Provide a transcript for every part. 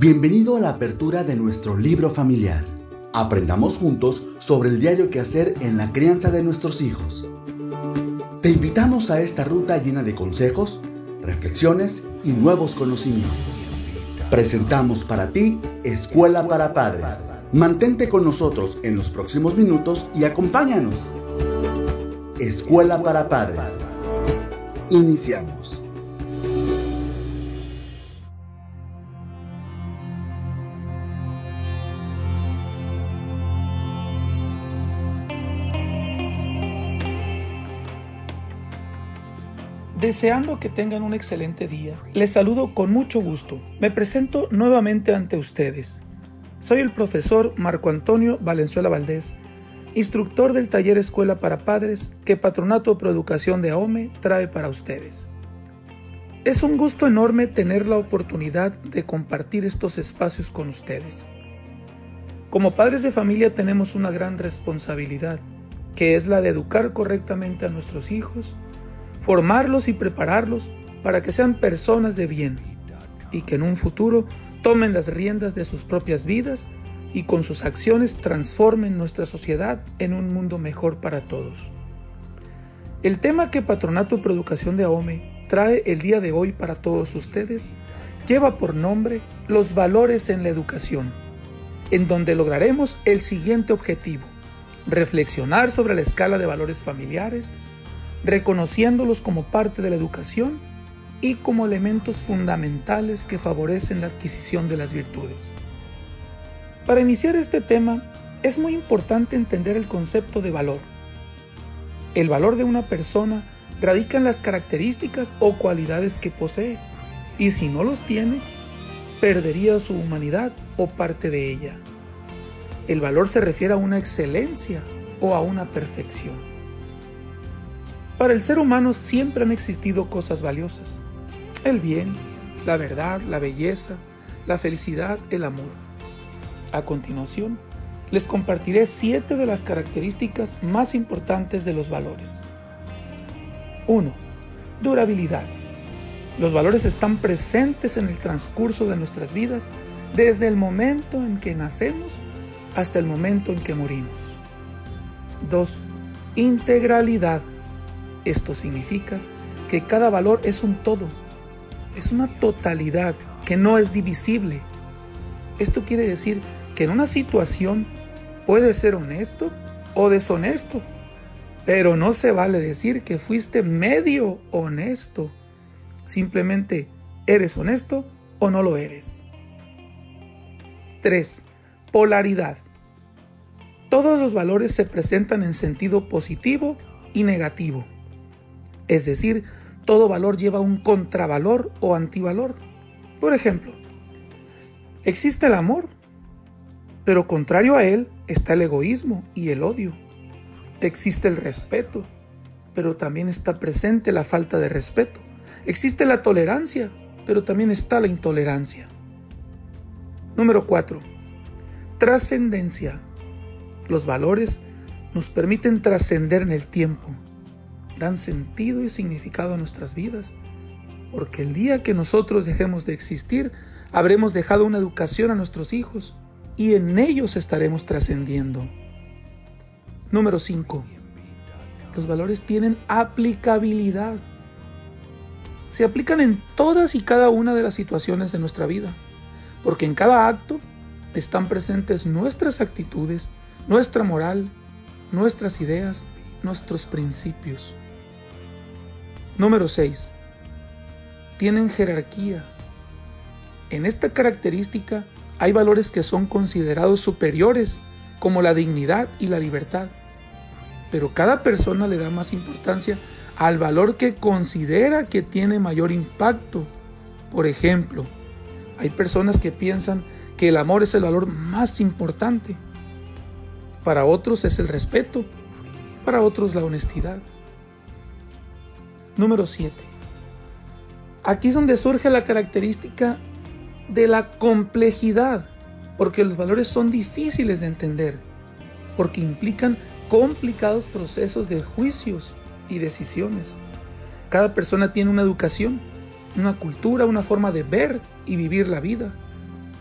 Bienvenido a la apertura de nuestro libro familiar. Aprendamos juntos sobre el diario que hacer en la crianza de nuestros hijos. Te invitamos a esta ruta llena de consejos, reflexiones y nuevos conocimientos. Presentamos para ti Escuela para Padres. Mantente con nosotros en los próximos minutos y acompáñanos. Escuela para Padres. Iniciamos. Deseando que tengan un excelente día, les saludo con mucho gusto. Me presento nuevamente ante ustedes. Soy el profesor Marco Antonio Valenzuela Valdés, instructor del taller Escuela para Padres que Patronato Pro Educación de AOME trae para ustedes. Es un gusto enorme tener la oportunidad de compartir estos espacios con ustedes. Como padres de familia tenemos una gran responsabilidad, que es la de educar correctamente a nuestros hijos formarlos y prepararlos para que sean personas de bien y que en un futuro tomen las riendas de sus propias vidas y con sus acciones transformen nuestra sociedad en un mundo mejor para todos. El tema que Patronato Pro Educación de AOME trae el día de hoy para todos ustedes lleva por nombre Los valores en la educación, en donde lograremos el siguiente objetivo, reflexionar sobre la escala de valores familiares reconociéndolos como parte de la educación y como elementos fundamentales que favorecen la adquisición de las virtudes. Para iniciar este tema, es muy importante entender el concepto de valor. El valor de una persona radica en las características o cualidades que posee, y si no los tiene, perdería su humanidad o parte de ella. El valor se refiere a una excelencia o a una perfección. Para el ser humano siempre han existido cosas valiosas. El bien, la verdad, la belleza, la felicidad, el amor. A continuación, les compartiré siete de las características más importantes de los valores. 1. Durabilidad. Los valores están presentes en el transcurso de nuestras vidas desde el momento en que nacemos hasta el momento en que morimos. 2. Integralidad. Esto significa que cada valor es un todo, es una totalidad que no es divisible. Esto quiere decir que en una situación puedes ser honesto o deshonesto, pero no se vale decir que fuiste medio honesto. Simplemente eres honesto o no lo eres. 3. Polaridad. Todos los valores se presentan en sentido positivo y negativo. Es decir, todo valor lleva un contravalor o antivalor. Por ejemplo, existe el amor, pero contrario a él está el egoísmo y el odio. Existe el respeto, pero también está presente la falta de respeto. Existe la tolerancia, pero también está la intolerancia. Número 4. Trascendencia. Los valores nos permiten trascender en el tiempo, dan sentido y significado a nuestras vidas, porque el día que nosotros dejemos de existir, habremos dejado una educación a nuestros hijos y en ellos estaremos trascendiendo. Número 5. Los valores tienen aplicabilidad. Se aplican en todas y cada una de las situaciones de nuestra vida, porque en cada acto están presentes nuestras actitudes, nuestra moral, nuestras ideas, nuestros principios. Número 6. Tienen jerarquía. En esta característica hay valores que son considerados superiores, como la dignidad y la libertad. Pero cada persona le da más importancia al valor que considera que tiene mayor impacto. Por ejemplo, hay personas que piensan que el amor es el valor más importante. Para otros es el respeto, para otros la honestidad. Número 7. Aquí es donde surge la característica de la complejidad, porque los valores son difíciles de entender, porque implican complicados procesos de juicios y decisiones. Cada persona tiene una educación, una cultura, una forma de ver y vivir la vida.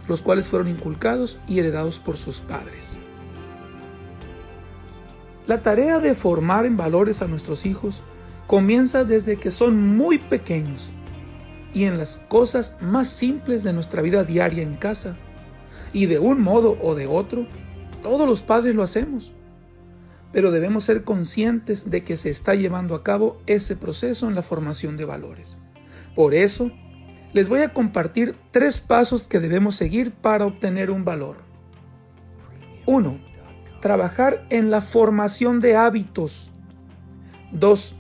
los cuales fueron inculcados y heredados por sus padres. La tarea de formar en valores a nuestros hijos comienza desde que son muy pequeños y en las cosas más simples de nuestra vida diaria en casa. Y de un modo o de otro, todos los padres lo hacemos. Pero debemos ser conscientes de que se está llevando a cabo ese proceso en la formación de valores. Por eso, les voy a compartir tres pasos que debemos seguir para obtener un valor. 1 trabajar en la formación de hábitos. 2.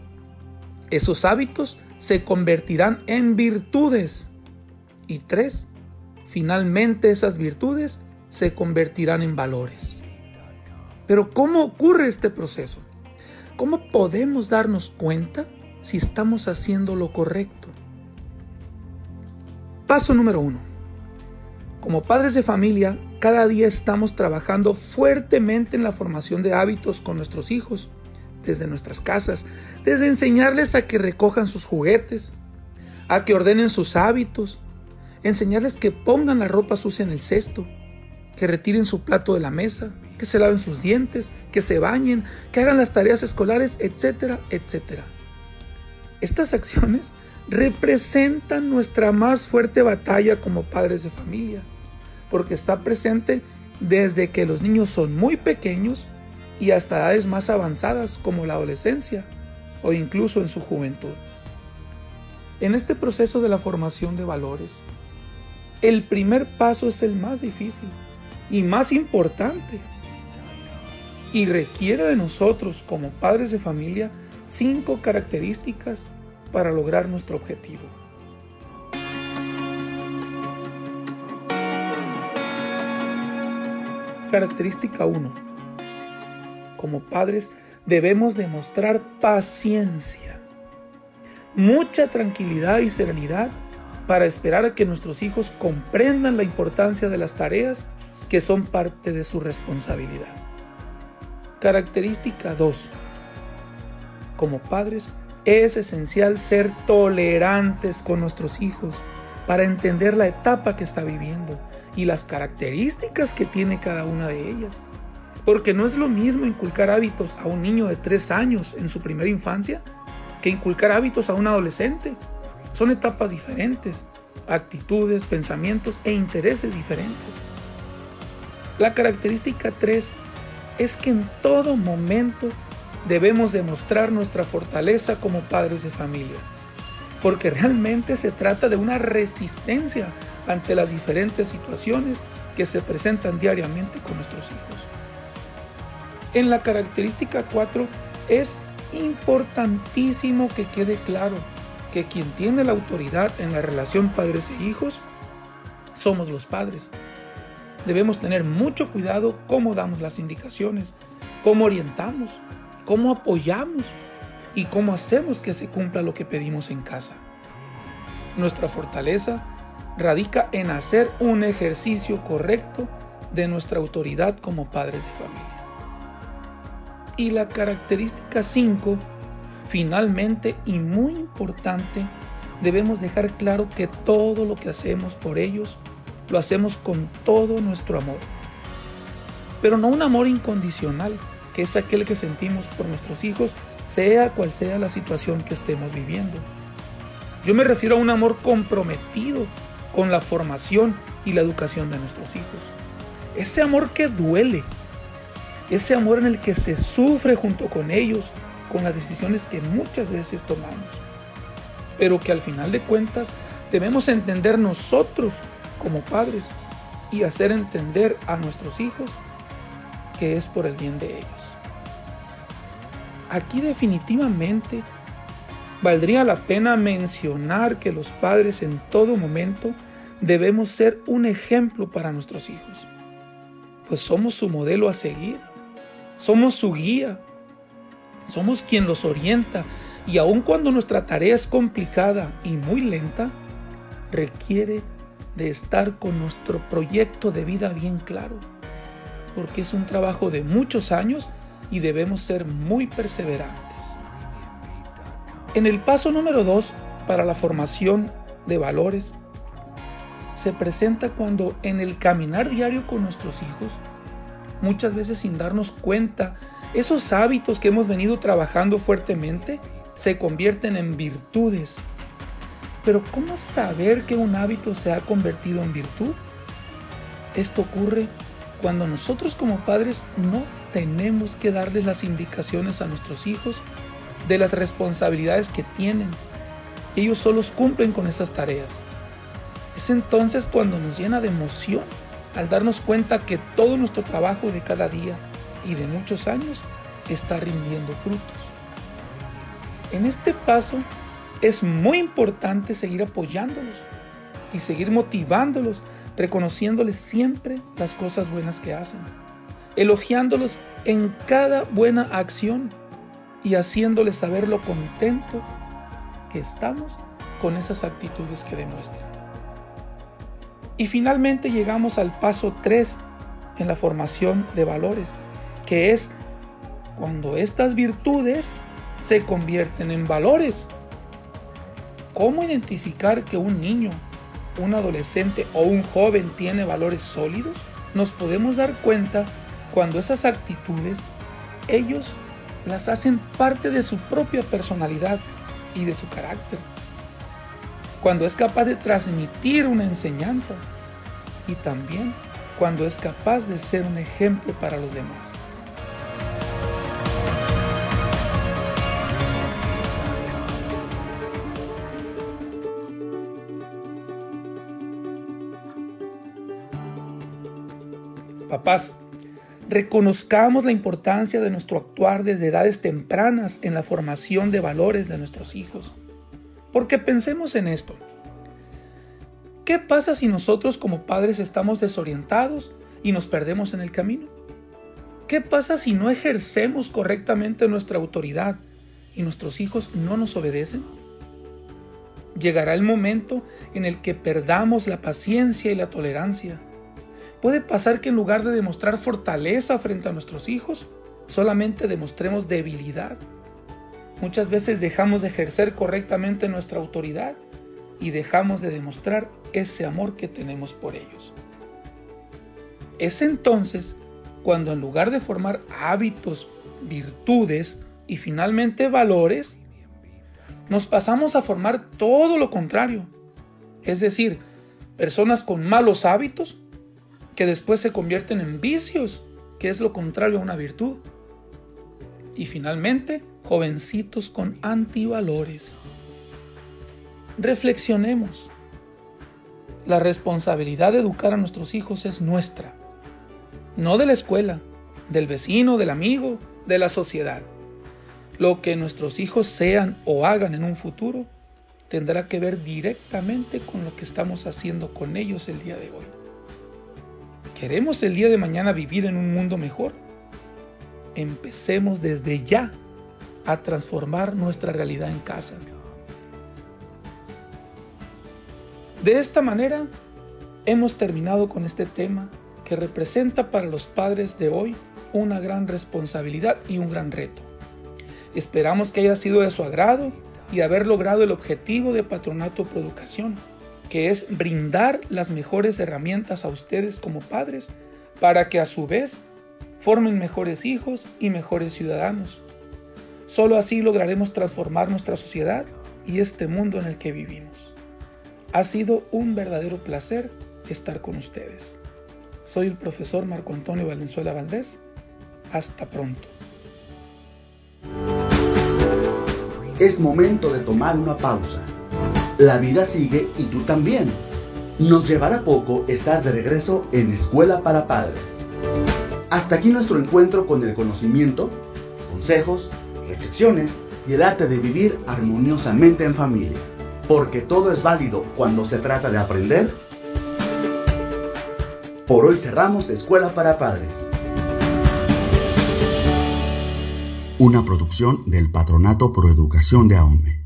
Esos hábitos se convertirán en virtudes. Y 3. Finalmente esas virtudes se convertirán en valores. Pero ¿cómo ocurre este proceso? ¿Cómo podemos darnos cuenta si estamos haciendo lo correcto? Paso número 1. Como padres de familia, cada día estamos trabajando fuertemente en la formación de hábitos con nuestros hijos, desde nuestras casas, desde enseñarles a que recojan sus juguetes, a que ordenen sus hábitos, enseñarles que pongan la ropa sucia en el cesto, que retiren su plato de la mesa, que se laven sus dientes, que se bañen, que hagan las tareas escolares, etcétera, etcétera. Estas acciones representan nuestra más fuerte batalla como padres de familia porque está presente desde que los niños son muy pequeños y hasta edades más avanzadas como la adolescencia o incluso en su juventud. En este proceso de la formación de valores, el primer paso es el más difícil y más importante y requiere de nosotros como padres de familia cinco características para lograr nuestro objetivo. Característica 1. Como padres debemos demostrar paciencia, mucha tranquilidad y serenidad para esperar a que nuestros hijos comprendan la importancia de las tareas que son parte de su responsabilidad. Característica 2. Como padres es esencial ser tolerantes con nuestros hijos para entender la etapa que está viviendo y las características que tiene cada una de ellas. Porque no es lo mismo inculcar hábitos a un niño de tres años en su primera infancia que inculcar hábitos a un adolescente. Son etapas diferentes, actitudes, pensamientos e intereses diferentes. La característica 3 es que en todo momento debemos demostrar nuestra fortaleza como padres de familia, porque realmente se trata de una resistencia ante las diferentes situaciones que se presentan diariamente con nuestros hijos. En la característica 4 es importantísimo que quede claro que quien tiene la autoridad en la relación padres e hijos somos los padres. Debemos tener mucho cuidado cómo damos las indicaciones, cómo orientamos, cómo apoyamos y cómo hacemos que se cumpla lo que pedimos en casa. Nuestra fortaleza radica en hacer un ejercicio correcto de nuestra autoridad como padres de familia. Y la característica 5, finalmente y muy importante, debemos dejar claro que todo lo que hacemos por ellos lo hacemos con todo nuestro amor. Pero no un amor incondicional, que es aquel que sentimos por nuestros hijos, sea cual sea la situación que estemos viviendo. Yo me refiero a un amor comprometido con la formación y la educación de nuestros hijos. Ese amor que duele, ese amor en el que se sufre junto con ellos con las decisiones que muchas veces tomamos, pero que al final de cuentas debemos entender nosotros como padres y hacer entender a nuestros hijos que es por el bien de ellos. Aquí definitivamente valdría la pena mencionar que los padres en todo momento debemos ser un ejemplo para nuestros hijos, pues somos su modelo a seguir, somos su guía, somos quien los orienta. Y aun cuando nuestra tarea es complicada y muy lenta, requiere de estar con nuestro proyecto de vida bien claro, porque es un trabajo de muchos años y debemos ser muy perseverantes. En el paso número 2 para la formación de valores se presenta cuando en el caminar diario con nuestros hijos, muchas veces sin darnos cuenta, esos hábitos que hemos venido trabajando fuertemente se convierten en virtudes. Pero ¿cómo saber que un hábito se ha convertido en virtud? Esto ocurre cuando nosotros como padres no tenemos que darles las indicaciones a nuestros hijos de las responsabilidades que tienen. Ellos solos cumplen con esas tareas. Es entonces cuando nos llena de emoción al darnos cuenta que todo nuestro trabajo de cada día y de muchos años está rindiendo frutos. En este paso es muy importante seguir apoyándolos y seguir motivándolos reconociéndoles siempre las cosas buenas que hacen, elogiándolos en cada buena acción y haciéndoles saber lo contento que estamos con esas actitudes que demuestran. Y finalmente llegamos al paso 3 en la formación de valores, que es cuando estas virtudes se convierten en valores. ¿Cómo identificar que un niño un adolescente o un joven tiene valores sólidos, nos podemos dar cuenta cuando esas actitudes ellos las hacen parte de su propia personalidad y de su carácter. Cuando es capaz de transmitir una enseñanza y también cuando es capaz de ser un ejemplo para los demás. Papás, reconozcamos la importancia de nuestro actuar desde edades tempranas en la formación de valores de nuestros hijos. Porque pensemos en esto. ¿Qué pasa si nosotros como padres estamos desorientados y nos perdemos en el camino? ¿Qué pasa si no ejercemos correctamente nuestra autoridad y nuestros hijos no nos obedecen? Llegará el momento en el que perdamos la paciencia y la tolerancia Puede pasar que en lugar de demostrar fortaleza frente a nuestros hijos, solamente demostremos debilidad. Muchas veces dejamos de ejercer correctamente nuestra autoridad y dejamos de demostrar ese amor que tenemos por ellos. Es entonces cuando en lugar de formar hábitos, virtudes y finalmente valores, nos pasamos a formar todo lo contrario. Es decir, personas con malos hábitos que después se convierten en vicios, que es lo contrario a una virtud. Y finalmente, jovencitos con antivalores. Reflexionemos. La responsabilidad de educar a nuestros hijos es nuestra, no de la escuela, del vecino, del amigo, de la sociedad. Lo que nuestros hijos sean o hagan en un futuro tendrá que ver directamente con lo que estamos haciendo con ellos el día de hoy. ¿Queremos el día de mañana vivir en un mundo mejor? Empecemos desde ya a transformar nuestra realidad en casa. De esta manera, hemos terminado con este tema que representa para los padres de hoy una gran responsabilidad y un gran reto. Esperamos que haya sido de su agrado y haber logrado el objetivo de Patronato Pro Educación que es brindar las mejores herramientas a ustedes como padres para que a su vez formen mejores hijos y mejores ciudadanos. Solo así lograremos transformar nuestra sociedad y este mundo en el que vivimos. Ha sido un verdadero placer estar con ustedes. Soy el profesor Marco Antonio Valenzuela Valdés. Hasta pronto. Es momento de tomar una pausa la vida sigue y tú también. Nos llevará poco estar de regreso en Escuela para Padres. Hasta aquí nuestro encuentro con el conocimiento, consejos, reflexiones y el arte de vivir armoniosamente en familia. Porque todo es válido cuando se trata de aprender. Por hoy cerramos Escuela para Padres. Una producción del Patronato Pro Educación de AOME.